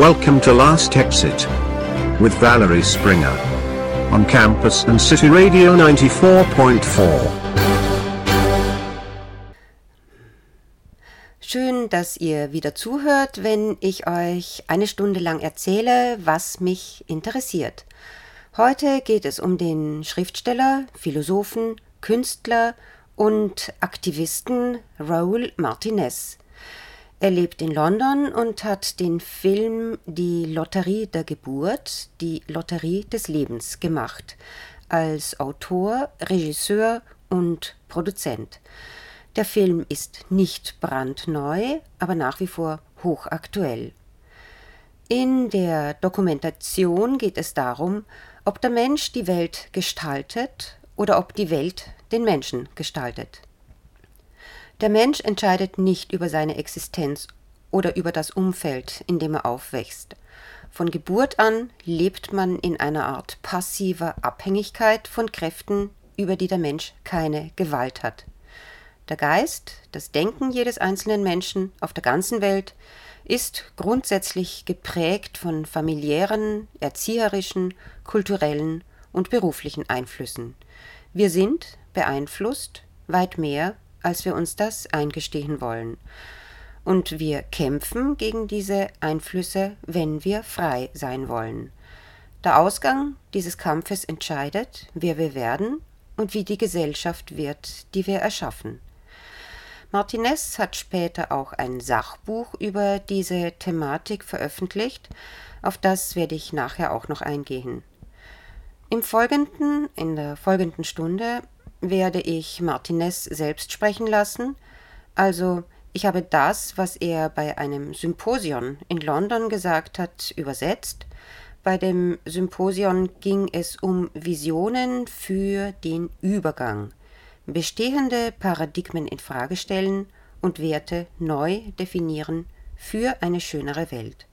Welcome to Last Exit with Valerie Springer on campus and City Radio 94.4. Schön, dass ihr wieder zuhört, wenn ich euch eine Stunde lang erzähle, was mich interessiert. Heute geht es um den Schriftsteller, Philosophen, Künstler und Aktivisten Raoul Martinez. Er lebt in London und hat den Film Die Lotterie der Geburt, die Lotterie des Lebens gemacht, als Autor, Regisseur und Produzent. Der Film ist nicht brandneu, aber nach wie vor hochaktuell. In der Dokumentation geht es darum, ob der Mensch die Welt gestaltet oder ob die Welt den Menschen gestaltet. Der Mensch entscheidet nicht über seine Existenz oder über das Umfeld, in dem er aufwächst. Von Geburt an lebt man in einer Art passiver Abhängigkeit von Kräften, über die der Mensch keine Gewalt hat. Der Geist, das Denken jedes einzelnen Menschen auf der ganzen Welt ist grundsätzlich geprägt von familiären, erzieherischen, kulturellen und beruflichen Einflüssen. Wir sind beeinflusst weit mehr als wir uns das eingestehen wollen. Und wir kämpfen gegen diese Einflüsse, wenn wir frei sein wollen. Der Ausgang dieses Kampfes entscheidet, wer wir werden und wie die Gesellschaft wird, die wir erschaffen. Martinez hat später auch ein Sachbuch über diese Thematik veröffentlicht, auf das werde ich nachher auch noch eingehen. Im folgenden, in der folgenden Stunde werde ich Martinez selbst sprechen lassen. Also ich habe das, was er bei einem Symposion in London gesagt hat, übersetzt. Bei dem Symposion ging es um Visionen für den Übergang, bestehende Paradigmen in Frage stellen und Werte neu definieren für eine schönere Welt.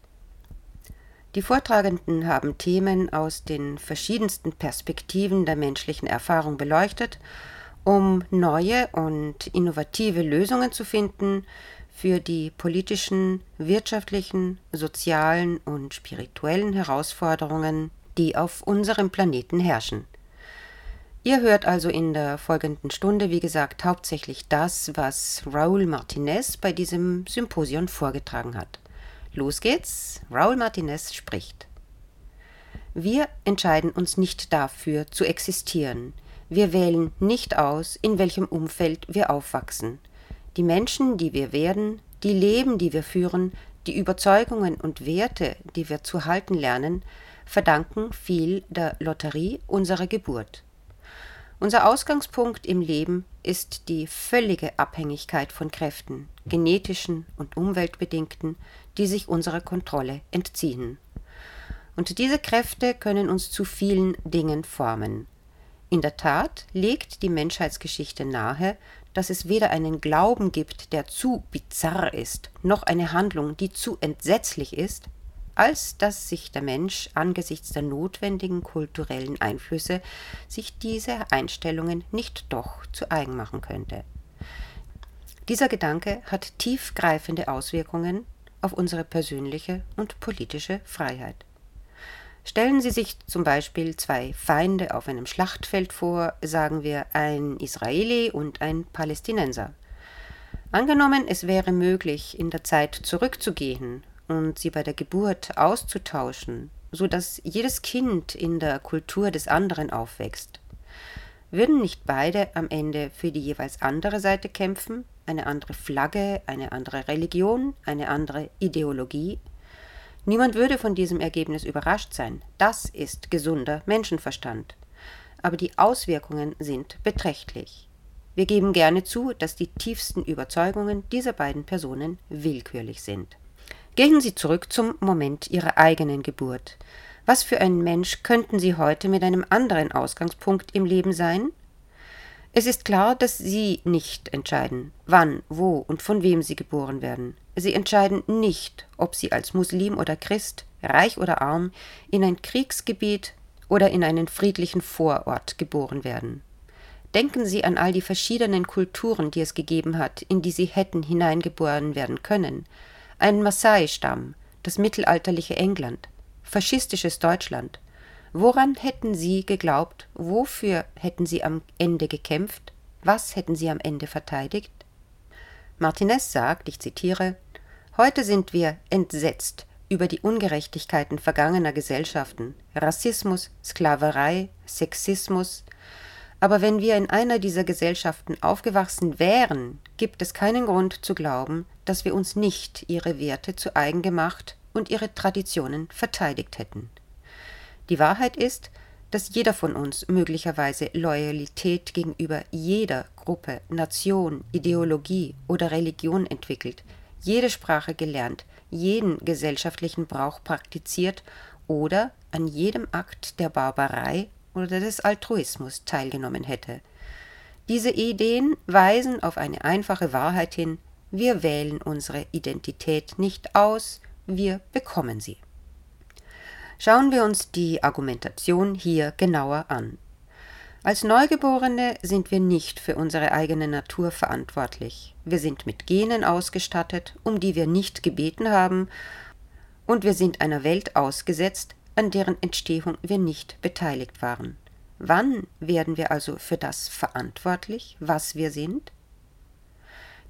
Die Vortragenden haben Themen aus den verschiedensten Perspektiven der menschlichen Erfahrung beleuchtet, um neue und innovative Lösungen zu finden für die politischen, wirtschaftlichen, sozialen und spirituellen Herausforderungen, die auf unserem Planeten herrschen. Ihr hört also in der folgenden Stunde, wie gesagt, hauptsächlich das, was Raúl Martinez bei diesem Symposion vorgetragen hat. Los geht's. Raul Martinez spricht. Wir entscheiden uns nicht dafür, zu existieren. Wir wählen nicht aus, in welchem Umfeld wir aufwachsen. Die Menschen, die wir werden, die Leben, die wir führen, die Überzeugungen und Werte, die wir zu halten lernen, verdanken viel der Lotterie unserer Geburt. Unser Ausgangspunkt im Leben ist die völlige Abhängigkeit von Kräften, genetischen und umweltbedingten, die sich unserer Kontrolle entziehen. Und diese Kräfte können uns zu vielen Dingen formen. In der Tat legt die Menschheitsgeschichte nahe, dass es weder einen Glauben gibt, der zu bizarr ist, noch eine Handlung, die zu entsetzlich ist, als dass sich der Mensch angesichts der notwendigen kulturellen Einflüsse sich diese Einstellungen nicht doch zu eigen machen könnte. Dieser Gedanke hat tiefgreifende Auswirkungen auf unsere persönliche und politische Freiheit. Stellen Sie sich zum Beispiel zwei Feinde auf einem Schlachtfeld vor, sagen wir ein Israeli und ein Palästinenser. Angenommen, es wäre möglich, in der Zeit zurückzugehen und sie bei der Geburt auszutauschen, so dass jedes Kind in der Kultur des anderen aufwächst. Würden nicht beide am Ende für die jeweils andere Seite kämpfen, eine andere Flagge, eine andere Religion, eine andere Ideologie. Niemand würde von diesem Ergebnis überrascht sein. Das ist gesunder Menschenverstand. Aber die Auswirkungen sind beträchtlich. Wir geben gerne zu, dass die tiefsten Überzeugungen dieser beiden Personen willkürlich sind. Gehen Sie zurück zum Moment Ihrer eigenen Geburt. Was für ein Mensch könnten Sie heute mit einem anderen Ausgangspunkt im Leben sein? Es ist klar, dass Sie nicht entscheiden, wann, wo und von wem Sie geboren werden. Sie entscheiden nicht, ob Sie als Muslim oder Christ, reich oder arm, in ein Kriegsgebiet oder in einen friedlichen Vorort geboren werden. Denken Sie an all die verschiedenen Kulturen, die es gegeben hat, in die Sie hätten hineingeboren werden können. Ein Maasai-Stamm, das mittelalterliche England, faschistisches Deutschland. Woran hätten Sie geglaubt? Wofür hätten Sie am Ende gekämpft? Was hätten Sie am Ende verteidigt? Martinez sagt, ich zitiere, Heute sind wir entsetzt über die Ungerechtigkeiten vergangener Gesellschaften, Rassismus, Sklaverei, Sexismus, aber wenn wir in einer dieser Gesellschaften aufgewachsen wären, gibt es keinen Grund zu glauben, dass wir uns nicht ihre Werte zu eigen gemacht und ihre Traditionen verteidigt hätten. Die Wahrheit ist, dass jeder von uns möglicherweise Loyalität gegenüber jeder Gruppe, Nation, Ideologie oder Religion entwickelt, jede Sprache gelernt, jeden gesellschaftlichen Brauch praktiziert oder an jedem Akt der Barbarei oder des Altruismus teilgenommen hätte. Diese Ideen weisen auf eine einfache Wahrheit hin, wir wählen unsere Identität nicht aus, wir bekommen sie. Schauen wir uns die Argumentation hier genauer an. Als Neugeborene sind wir nicht für unsere eigene Natur verantwortlich. Wir sind mit Genen ausgestattet, um die wir nicht gebeten haben, und wir sind einer Welt ausgesetzt, an deren Entstehung wir nicht beteiligt waren. Wann werden wir also für das verantwortlich, was wir sind?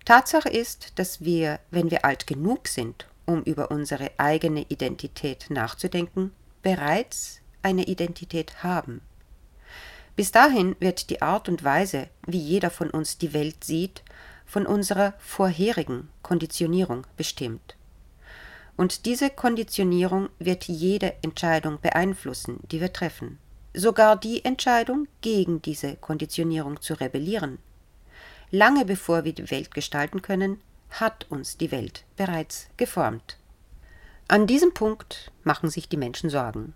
Tatsache ist, dass wir, wenn wir alt genug sind, um über unsere eigene Identität nachzudenken, bereits eine Identität haben. Bis dahin wird die Art und Weise, wie jeder von uns die Welt sieht, von unserer vorherigen Konditionierung bestimmt. Und diese Konditionierung wird jede Entscheidung beeinflussen, die wir treffen, sogar die Entscheidung, gegen diese Konditionierung zu rebellieren. Lange bevor wir die Welt gestalten können, hat uns die Welt bereits geformt. An diesem Punkt machen sich die Menschen Sorgen.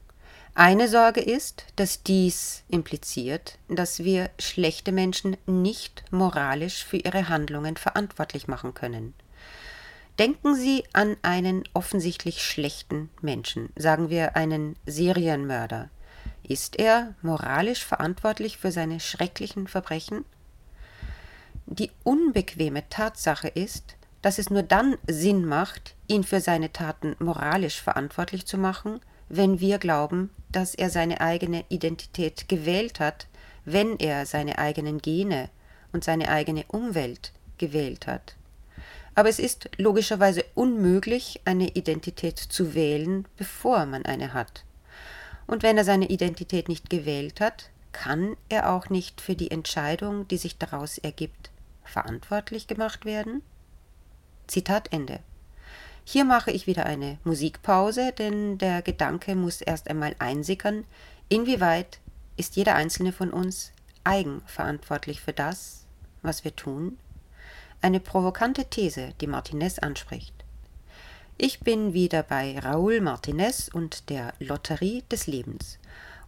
Eine Sorge ist, dass dies impliziert, dass wir schlechte Menschen nicht moralisch für ihre Handlungen verantwortlich machen können. Denken Sie an einen offensichtlich schlechten Menschen, sagen wir einen Serienmörder. Ist er moralisch verantwortlich für seine schrecklichen Verbrechen? Die unbequeme Tatsache ist, dass es nur dann Sinn macht, ihn für seine Taten moralisch verantwortlich zu machen, wenn wir glauben, dass er seine eigene Identität gewählt hat, wenn er seine eigenen Gene und seine eigene Umwelt gewählt hat. Aber es ist logischerweise unmöglich, eine Identität zu wählen, bevor man eine hat. Und wenn er seine Identität nicht gewählt hat, kann er auch nicht für die Entscheidung, die sich daraus ergibt, verantwortlich gemacht werden? Zitat Ende. Hier mache ich wieder eine Musikpause, denn der Gedanke muss erst einmal einsickern, inwieweit ist jeder einzelne von uns eigenverantwortlich für das, was wir tun? Eine provokante These, die Martinez anspricht. Ich bin wieder bei Raoul Martinez und der Lotterie des Lebens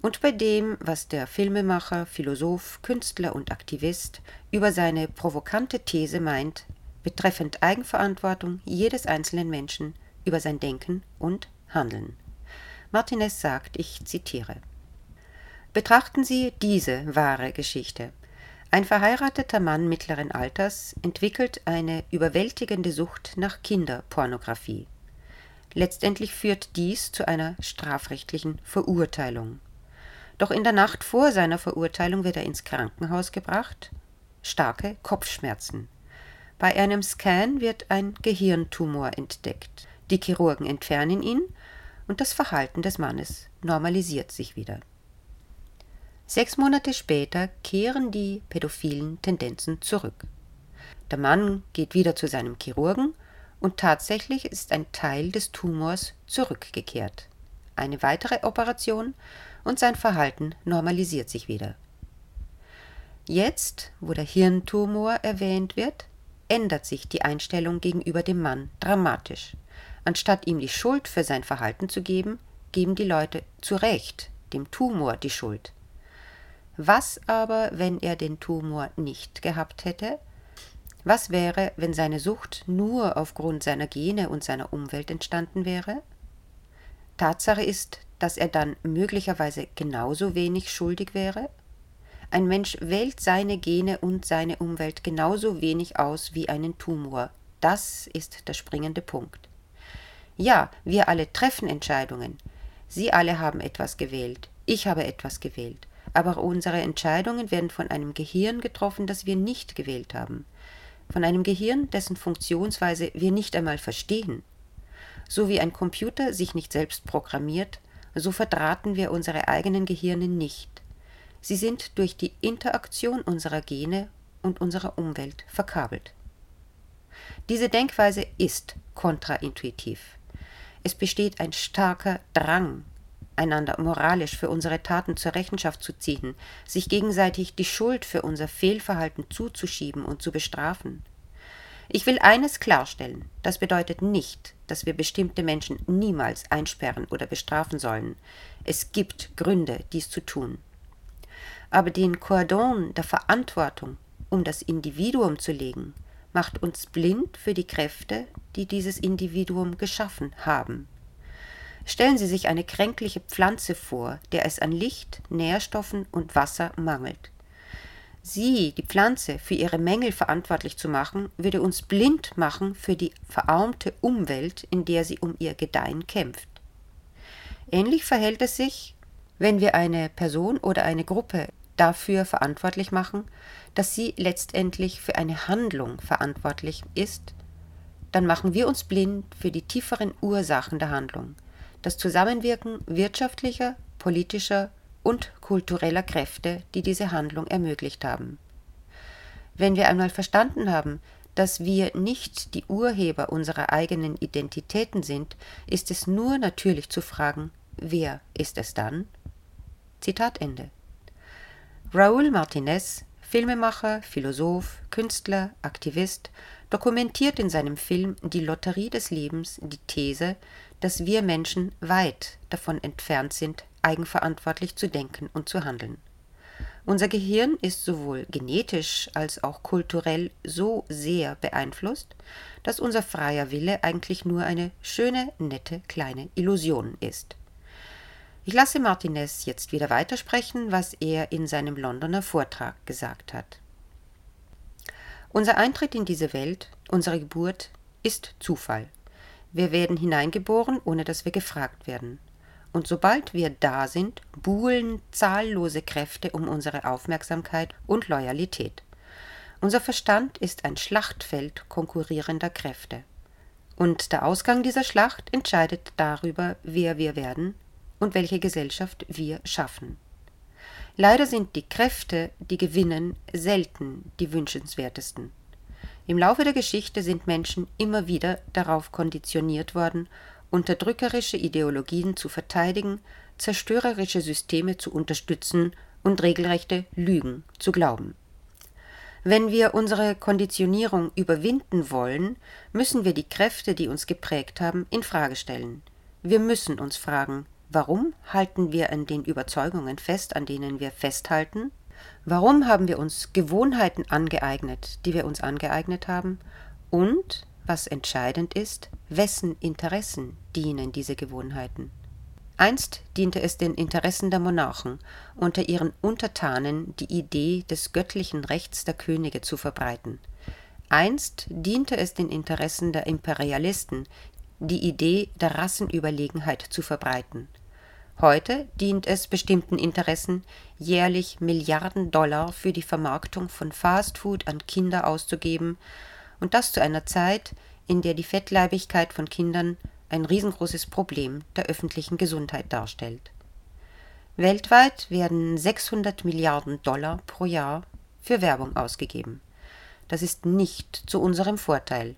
und bei dem, was der Filmemacher, Philosoph, Künstler und Aktivist über seine provokante These meint, betreffend Eigenverantwortung jedes einzelnen Menschen über sein Denken und Handeln. Martinez sagt, ich zitiere Betrachten Sie diese wahre Geschichte. Ein verheirateter Mann mittleren Alters entwickelt eine überwältigende Sucht nach Kinderpornografie. Letztendlich führt dies zu einer strafrechtlichen Verurteilung. Doch in der Nacht vor seiner Verurteilung wird er ins Krankenhaus gebracht. Starke Kopfschmerzen. Bei einem Scan wird ein Gehirntumor entdeckt. Die Chirurgen entfernen ihn und das Verhalten des Mannes normalisiert sich wieder. Sechs Monate später kehren die pädophilen Tendenzen zurück. Der Mann geht wieder zu seinem Chirurgen und tatsächlich ist ein Teil des Tumors zurückgekehrt. Eine weitere Operation und sein Verhalten normalisiert sich wieder. Jetzt, wo der Hirntumor erwähnt wird, ändert sich die Einstellung gegenüber dem Mann dramatisch. Anstatt ihm die Schuld für sein Verhalten zu geben, geben die Leute zu Recht dem Tumor die Schuld. Was aber, wenn er den Tumor nicht gehabt hätte? Was wäre, wenn seine Sucht nur aufgrund seiner Gene und seiner Umwelt entstanden wäre? Tatsache ist, dass er dann möglicherweise genauso wenig schuldig wäre? Ein Mensch wählt seine Gene und seine Umwelt genauso wenig aus wie einen Tumor. Das ist der springende Punkt. Ja, wir alle treffen Entscheidungen. Sie alle haben etwas gewählt. Ich habe etwas gewählt. Aber unsere Entscheidungen werden von einem Gehirn getroffen, das wir nicht gewählt haben. Von einem Gehirn, dessen Funktionsweise wir nicht einmal verstehen. So wie ein Computer sich nicht selbst programmiert, so verdrahten wir unsere eigenen Gehirne nicht. Sie sind durch die Interaktion unserer Gene und unserer Umwelt verkabelt. Diese Denkweise ist kontraintuitiv. Es besteht ein starker Drang, einander moralisch für unsere Taten zur Rechenschaft zu ziehen, sich gegenseitig die Schuld für unser Fehlverhalten zuzuschieben und zu bestrafen. Ich will eines klarstellen, das bedeutet nicht, dass wir bestimmte Menschen niemals einsperren oder bestrafen sollen. Es gibt Gründe, dies zu tun. Aber den Kordon der Verantwortung um das Individuum zu legen, macht uns blind für die Kräfte, die dieses Individuum geschaffen haben. Stellen Sie sich eine kränkliche Pflanze vor, der es an Licht, Nährstoffen und Wasser mangelt. Sie, die Pflanze, für ihre Mängel verantwortlich zu machen, würde uns blind machen für die verarmte Umwelt, in der sie um ihr Gedeihen kämpft. Ähnlich verhält es sich, wenn wir eine Person oder eine Gruppe dafür verantwortlich machen, dass sie letztendlich für eine Handlung verantwortlich ist, dann machen wir uns blind für die tieferen Ursachen der Handlung, das Zusammenwirken wirtschaftlicher, politischer und kultureller Kräfte, die diese Handlung ermöglicht haben. Wenn wir einmal verstanden haben, dass wir nicht die Urheber unserer eigenen Identitäten sind, ist es nur natürlich zu fragen, wer ist es dann? Zitat Ende. Raúl Martinez, Filmemacher, Philosoph, Künstler, Aktivist, dokumentiert in seinem Film Die Lotterie des Lebens die These, dass wir Menschen weit davon entfernt sind, eigenverantwortlich zu denken und zu handeln. Unser Gehirn ist sowohl genetisch als auch kulturell so sehr beeinflusst, dass unser freier Wille eigentlich nur eine schöne, nette kleine Illusion ist. Ich lasse Martinez jetzt wieder weitersprechen, was er in seinem Londoner Vortrag gesagt hat. Unser Eintritt in diese Welt, unsere Geburt, ist Zufall. Wir werden hineingeboren, ohne dass wir gefragt werden und sobald wir da sind, buhlen zahllose Kräfte um unsere Aufmerksamkeit und Loyalität. Unser Verstand ist ein Schlachtfeld konkurrierender Kräfte. Und der Ausgang dieser Schlacht entscheidet darüber, wer wir werden und welche Gesellschaft wir schaffen. Leider sind die Kräfte, die gewinnen, selten die wünschenswertesten. Im Laufe der Geschichte sind Menschen immer wieder darauf konditioniert worden, unterdrückerische Ideologien zu verteidigen, zerstörerische Systeme zu unterstützen und regelrechte Lügen zu glauben. Wenn wir unsere Konditionierung überwinden wollen, müssen wir die Kräfte, die uns geprägt haben, in Frage stellen. Wir müssen uns fragen, warum halten wir an den Überzeugungen fest, an denen wir festhalten? Warum haben wir uns Gewohnheiten angeeignet, die wir uns angeeignet haben? Und was entscheidend ist, wessen Interessen dienen diese Gewohnheiten. Einst diente es den Interessen der Monarchen, unter ihren Untertanen die Idee des göttlichen Rechts der Könige zu verbreiten. Einst diente es den Interessen der Imperialisten, die Idee der Rassenüberlegenheit zu verbreiten. Heute dient es bestimmten Interessen, jährlich Milliarden Dollar für die Vermarktung von Fastfood an Kinder auszugeben und das zu einer Zeit, in der die Fettleibigkeit von Kindern ein riesengroßes Problem der öffentlichen Gesundheit darstellt. Weltweit werden 600 Milliarden Dollar pro Jahr für Werbung ausgegeben. Das ist nicht zu unserem Vorteil.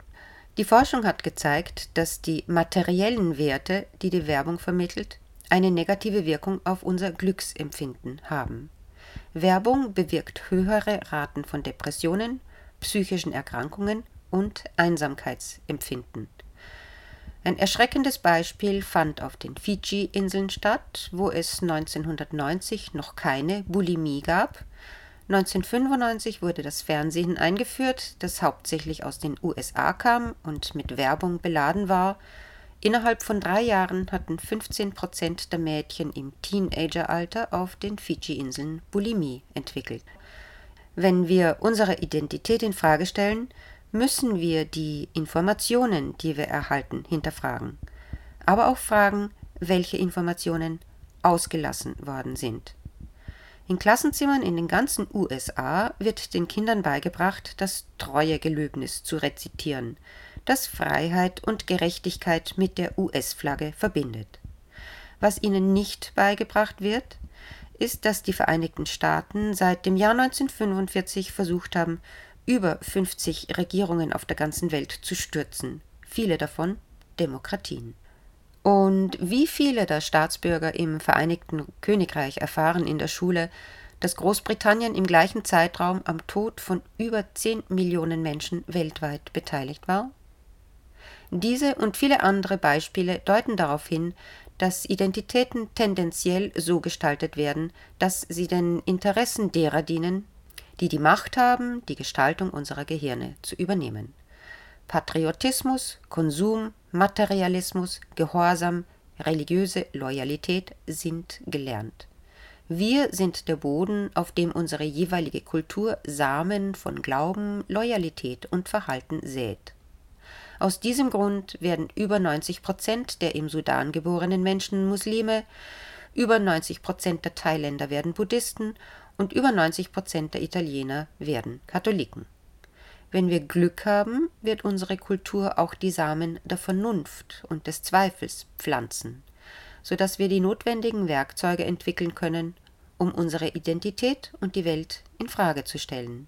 Die Forschung hat gezeigt, dass die materiellen Werte, die die Werbung vermittelt, eine negative Wirkung auf unser Glücksempfinden haben. Werbung bewirkt höhere Raten von Depressionen, psychischen Erkrankungen und Einsamkeitsempfinden. Ein erschreckendes Beispiel fand auf den Fidschi-Inseln statt, wo es 1990 noch keine Bulimie gab. 1995 wurde das Fernsehen eingeführt, das hauptsächlich aus den USA kam und mit Werbung beladen war. Innerhalb von drei Jahren hatten 15 Prozent der Mädchen im Teenageralter auf den Fidschi-Inseln Bulimie entwickelt. Wenn wir unsere Identität in Frage stellen, müssen wir die Informationen, die wir erhalten, hinterfragen. aber auch fragen, welche Informationen ausgelassen worden sind. In Klassenzimmern in den ganzen USA wird den Kindern beigebracht, das Treuegelöbnis zu rezitieren, das Freiheit und Gerechtigkeit mit der US-Flagge verbindet. Was ihnen nicht beigebracht wird, ist, dass die Vereinigten Staaten seit dem Jahr 1945 versucht haben, über 50 Regierungen auf der ganzen Welt zu stürzen, viele davon Demokratien. Und wie viele der Staatsbürger im Vereinigten Königreich erfahren in der Schule, dass Großbritannien im gleichen Zeitraum am Tod von über 10 Millionen Menschen weltweit beteiligt war? Diese und viele andere Beispiele deuten darauf hin, dass Identitäten tendenziell so gestaltet werden, dass sie den Interessen derer dienen, die die Macht haben, die Gestaltung unserer Gehirne zu übernehmen. Patriotismus, Konsum, Materialismus, Gehorsam, religiöse Loyalität sind gelernt. Wir sind der Boden, auf dem unsere jeweilige Kultur Samen von Glauben, Loyalität und Verhalten sät. Aus diesem Grund werden über 90 Prozent der im Sudan geborenen Menschen Muslime, über 90 Prozent der Thailänder werden Buddhisten und über 90 Prozent der Italiener werden Katholiken. Wenn wir Glück haben, wird unsere Kultur auch die Samen der Vernunft und des Zweifels pflanzen, so dass wir die notwendigen Werkzeuge entwickeln können, um unsere Identität und die Welt in Frage zu stellen.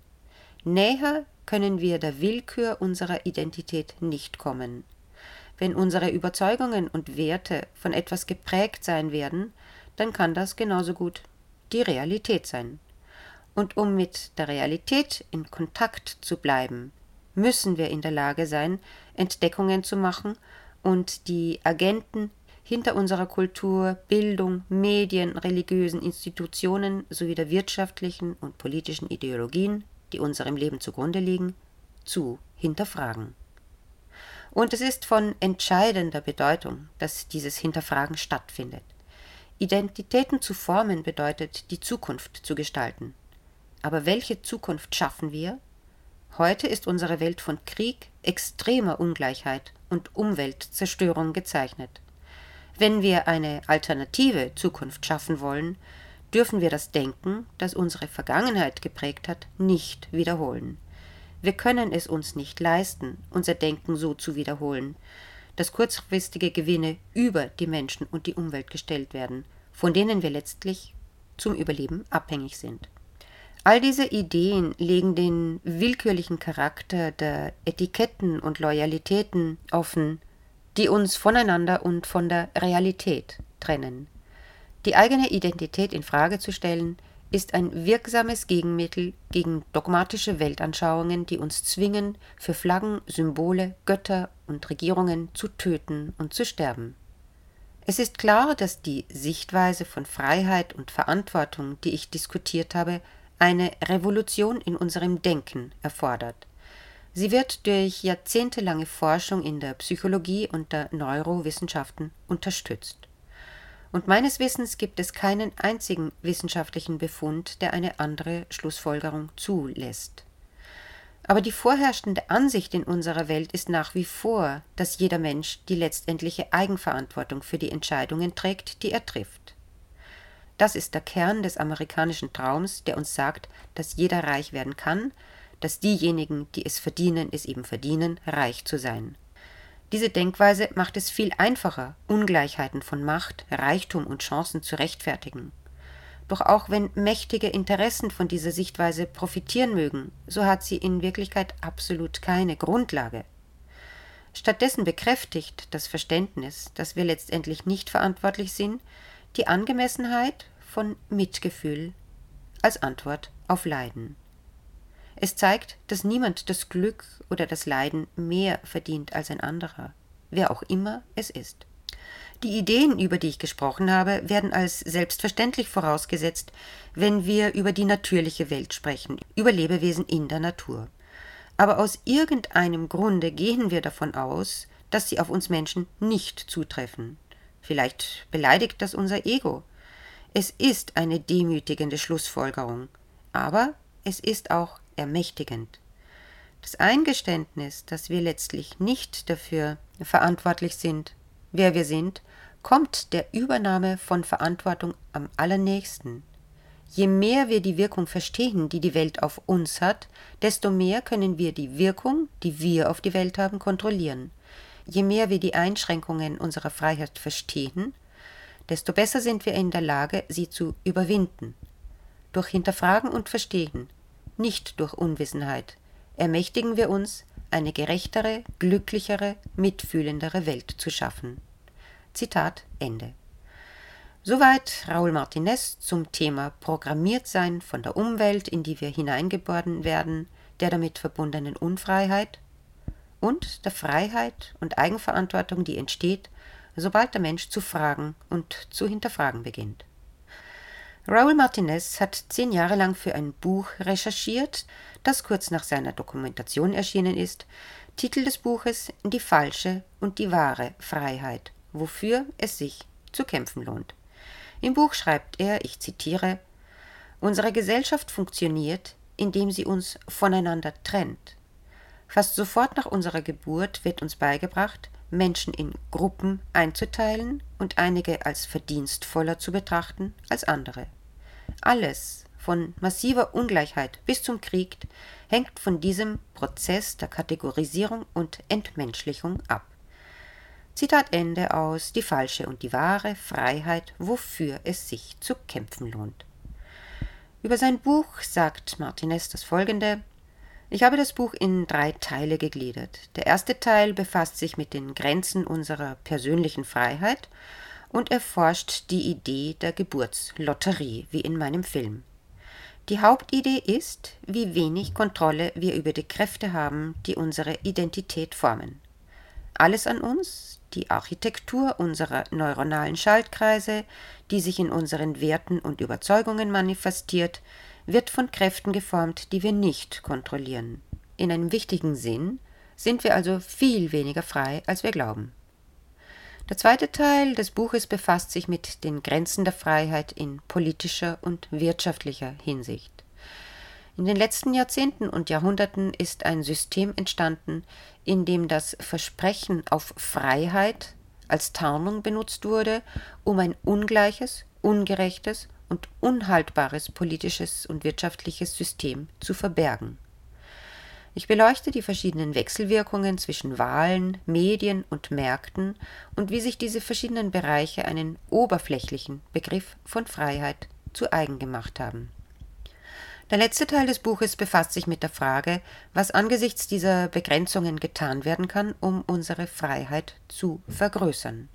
Näher können wir der Willkür unserer Identität nicht kommen. Wenn unsere Überzeugungen und Werte von etwas geprägt sein werden, dann kann das genauso gut die Realität sein. Und um mit der Realität in Kontakt zu bleiben, müssen wir in der Lage sein, Entdeckungen zu machen und die Agenten hinter unserer Kultur, Bildung, Medien, religiösen Institutionen sowie der wirtschaftlichen und politischen Ideologien, die unserem Leben zugrunde liegen, zu hinterfragen. Und es ist von entscheidender Bedeutung, dass dieses Hinterfragen stattfindet. Identitäten zu formen bedeutet, die Zukunft zu gestalten. Aber welche Zukunft schaffen wir? Heute ist unsere Welt von Krieg, extremer Ungleichheit und Umweltzerstörung gezeichnet. Wenn wir eine alternative Zukunft schaffen wollen, dürfen wir das Denken, das unsere Vergangenheit geprägt hat, nicht wiederholen. Wir können es uns nicht leisten, unser Denken so zu wiederholen, dass kurzfristige Gewinne über die Menschen und die Umwelt gestellt werden, von denen wir letztlich zum Überleben abhängig sind. All diese Ideen legen den willkürlichen Charakter der Etiketten und Loyalitäten offen, die uns voneinander und von der Realität trennen. Die eigene Identität in Frage zu stellen, ist ein wirksames Gegenmittel gegen dogmatische Weltanschauungen, die uns zwingen, für Flaggen, Symbole, Götter und Regierungen zu töten und zu sterben. Es ist klar, dass die Sichtweise von Freiheit und Verantwortung, die ich diskutiert habe, eine Revolution in unserem Denken erfordert. Sie wird durch jahrzehntelange Forschung in der Psychologie und der Neurowissenschaften unterstützt. Und meines Wissens gibt es keinen einzigen wissenschaftlichen Befund, der eine andere Schlussfolgerung zulässt. Aber die vorherrschende Ansicht in unserer Welt ist nach wie vor, dass jeder Mensch die letztendliche Eigenverantwortung für die Entscheidungen trägt, die er trifft. Das ist der Kern des amerikanischen Traums, der uns sagt, dass jeder reich werden kann, dass diejenigen, die es verdienen, es eben verdienen, reich zu sein. Diese Denkweise macht es viel einfacher, Ungleichheiten von Macht, Reichtum und Chancen zu rechtfertigen. Doch auch wenn mächtige Interessen von dieser Sichtweise profitieren mögen, so hat sie in Wirklichkeit absolut keine Grundlage. Stattdessen bekräftigt das Verständnis, dass wir letztendlich nicht verantwortlich sind, die Angemessenheit von Mitgefühl als Antwort auf Leiden. Es zeigt, dass niemand das Glück oder das Leiden mehr verdient als ein anderer, wer auch immer es ist. Die Ideen, über die ich gesprochen habe, werden als selbstverständlich vorausgesetzt, wenn wir über die natürliche Welt sprechen, über Lebewesen in der Natur. Aber aus irgendeinem Grunde gehen wir davon aus, dass sie auf uns Menschen nicht zutreffen. Vielleicht beleidigt das unser Ego. Es ist eine demütigende Schlussfolgerung, aber es ist auch ermächtigend. Das Eingeständnis, dass wir letztlich nicht dafür verantwortlich sind, wer wir sind, kommt der Übernahme von Verantwortung am allernächsten. Je mehr wir die Wirkung verstehen, die die Welt auf uns hat, desto mehr können wir die Wirkung, die wir auf die Welt haben, kontrollieren. Je mehr wir die Einschränkungen unserer Freiheit verstehen, desto besser sind wir in der Lage, sie zu überwinden. Durch Hinterfragen und Verstehen, nicht durch Unwissenheit, ermächtigen wir uns, eine gerechtere, glücklichere, mitfühlendere Welt zu schaffen. Zitat Ende. Soweit Raul Martinez zum Thema Programmiertsein von der Umwelt, in die wir hineingeboren werden, der damit verbundenen Unfreiheit und der Freiheit und Eigenverantwortung, die entsteht, sobald der Mensch zu fragen und zu hinterfragen beginnt. Raul Martinez hat zehn Jahre lang für ein Buch recherchiert, das kurz nach seiner Dokumentation erschienen ist. Titel des Buches Die falsche und die wahre Freiheit, wofür es sich zu kämpfen lohnt. Im Buch schreibt er, ich zitiere, Unsere Gesellschaft funktioniert, indem sie uns voneinander trennt. Fast sofort nach unserer Geburt wird uns beigebracht, Menschen in Gruppen einzuteilen und einige als verdienstvoller zu betrachten als andere. Alles, von massiver Ungleichheit bis zum Krieg, hängt von diesem Prozess der Kategorisierung und Entmenschlichung ab. Zitat Ende aus Die falsche und die wahre Freiheit, wofür es sich zu kämpfen lohnt. Über sein Buch sagt Martinez das folgende Ich habe das Buch in drei Teile gegliedert. Der erste Teil befasst sich mit den Grenzen unserer persönlichen Freiheit und erforscht die Idee der Geburtslotterie, wie in meinem Film. Die Hauptidee ist, wie wenig Kontrolle wir über die Kräfte haben, die unsere Identität formen. Alles an uns, die Architektur unserer neuronalen Schaltkreise, die sich in unseren Werten und Überzeugungen manifestiert, wird von Kräften geformt, die wir nicht kontrollieren. In einem wichtigen Sinn sind wir also viel weniger frei, als wir glauben. Der zweite Teil des Buches befasst sich mit den Grenzen der Freiheit in politischer und wirtschaftlicher Hinsicht. In den letzten Jahrzehnten und Jahrhunderten ist ein System entstanden, in dem das Versprechen auf Freiheit als Tarnung benutzt wurde, um ein ungleiches, ungerechtes und unhaltbares politisches und wirtschaftliches System zu verbergen. Ich beleuchte die verschiedenen Wechselwirkungen zwischen Wahlen, Medien und Märkten und wie sich diese verschiedenen Bereiche einen oberflächlichen Begriff von Freiheit zu eigen gemacht haben. Der letzte Teil des Buches befasst sich mit der Frage, was angesichts dieser Begrenzungen getan werden kann, um unsere Freiheit zu vergrößern.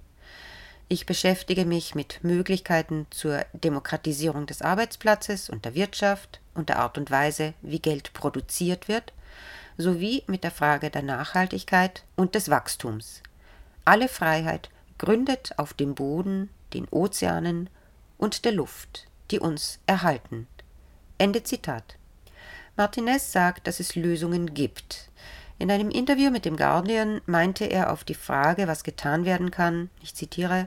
Ich beschäftige mich mit Möglichkeiten zur Demokratisierung des Arbeitsplatzes und der Wirtschaft und der Art und Weise, wie Geld produziert wird, sowie mit der Frage der Nachhaltigkeit und des Wachstums. Alle Freiheit gründet auf dem Boden, den Ozeanen und der Luft, die uns erhalten. Ende Zitat. Martinez sagt, dass es Lösungen gibt. In einem Interview mit dem Guardian meinte er auf die Frage, was getan werden kann, ich zitiere,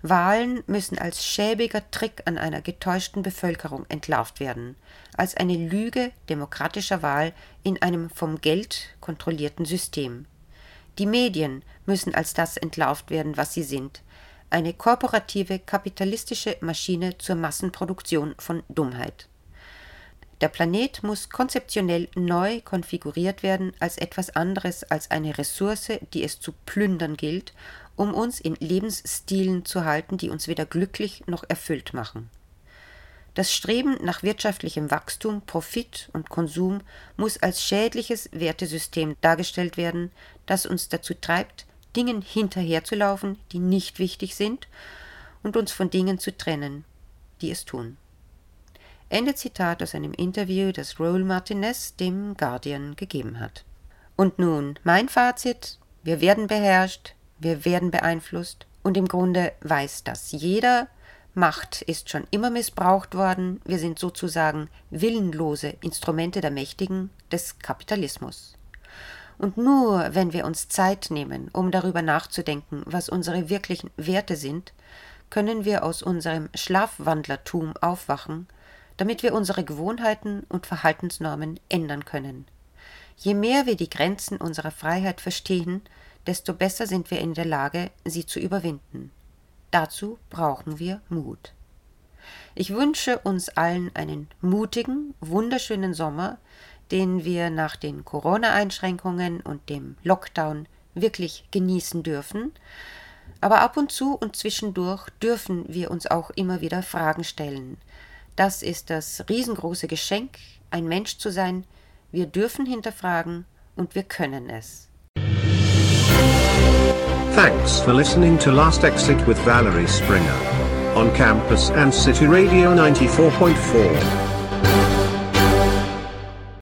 Wahlen müssen als schäbiger Trick an einer getäuschten Bevölkerung entlarvt werden, als eine Lüge demokratischer Wahl in einem vom Geld kontrollierten System. Die Medien müssen als das entlarvt werden, was sie sind, eine korporative kapitalistische Maschine zur Massenproduktion von Dummheit. Der Planet muss konzeptionell neu konfiguriert werden als etwas anderes als eine Ressource, die es zu plündern gilt, um uns in Lebensstilen zu halten, die uns weder glücklich noch erfüllt machen. Das Streben nach wirtschaftlichem Wachstum, Profit und Konsum muss als schädliches Wertesystem dargestellt werden, das uns dazu treibt, Dingen hinterherzulaufen, die nicht wichtig sind, und uns von Dingen zu trennen, die es tun. Ende Zitat aus einem Interview, das Raoul Martinez dem Guardian gegeben hat. Und nun mein Fazit. Wir werden beherrscht, wir werden beeinflusst und im Grunde weiß das jeder. Macht ist schon immer missbraucht worden. Wir sind sozusagen willenlose Instrumente der Mächtigen des Kapitalismus. Und nur wenn wir uns Zeit nehmen, um darüber nachzudenken, was unsere wirklichen Werte sind, können wir aus unserem Schlafwandlertum aufwachen damit wir unsere Gewohnheiten und Verhaltensnormen ändern können. Je mehr wir die Grenzen unserer Freiheit verstehen, desto besser sind wir in der Lage, sie zu überwinden. Dazu brauchen wir Mut. Ich wünsche uns allen einen mutigen, wunderschönen Sommer, den wir nach den Corona-Einschränkungen und dem Lockdown wirklich genießen dürfen. Aber ab und zu und zwischendurch dürfen wir uns auch immer wieder Fragen stellen. Das ist das riesengroße Geschenk, ein Mensch zu sein. Wir dürfen hinterfragen und wir können es. Thanks for listening to Last Exit with Valerie Springer on campus and City Radio 94.4.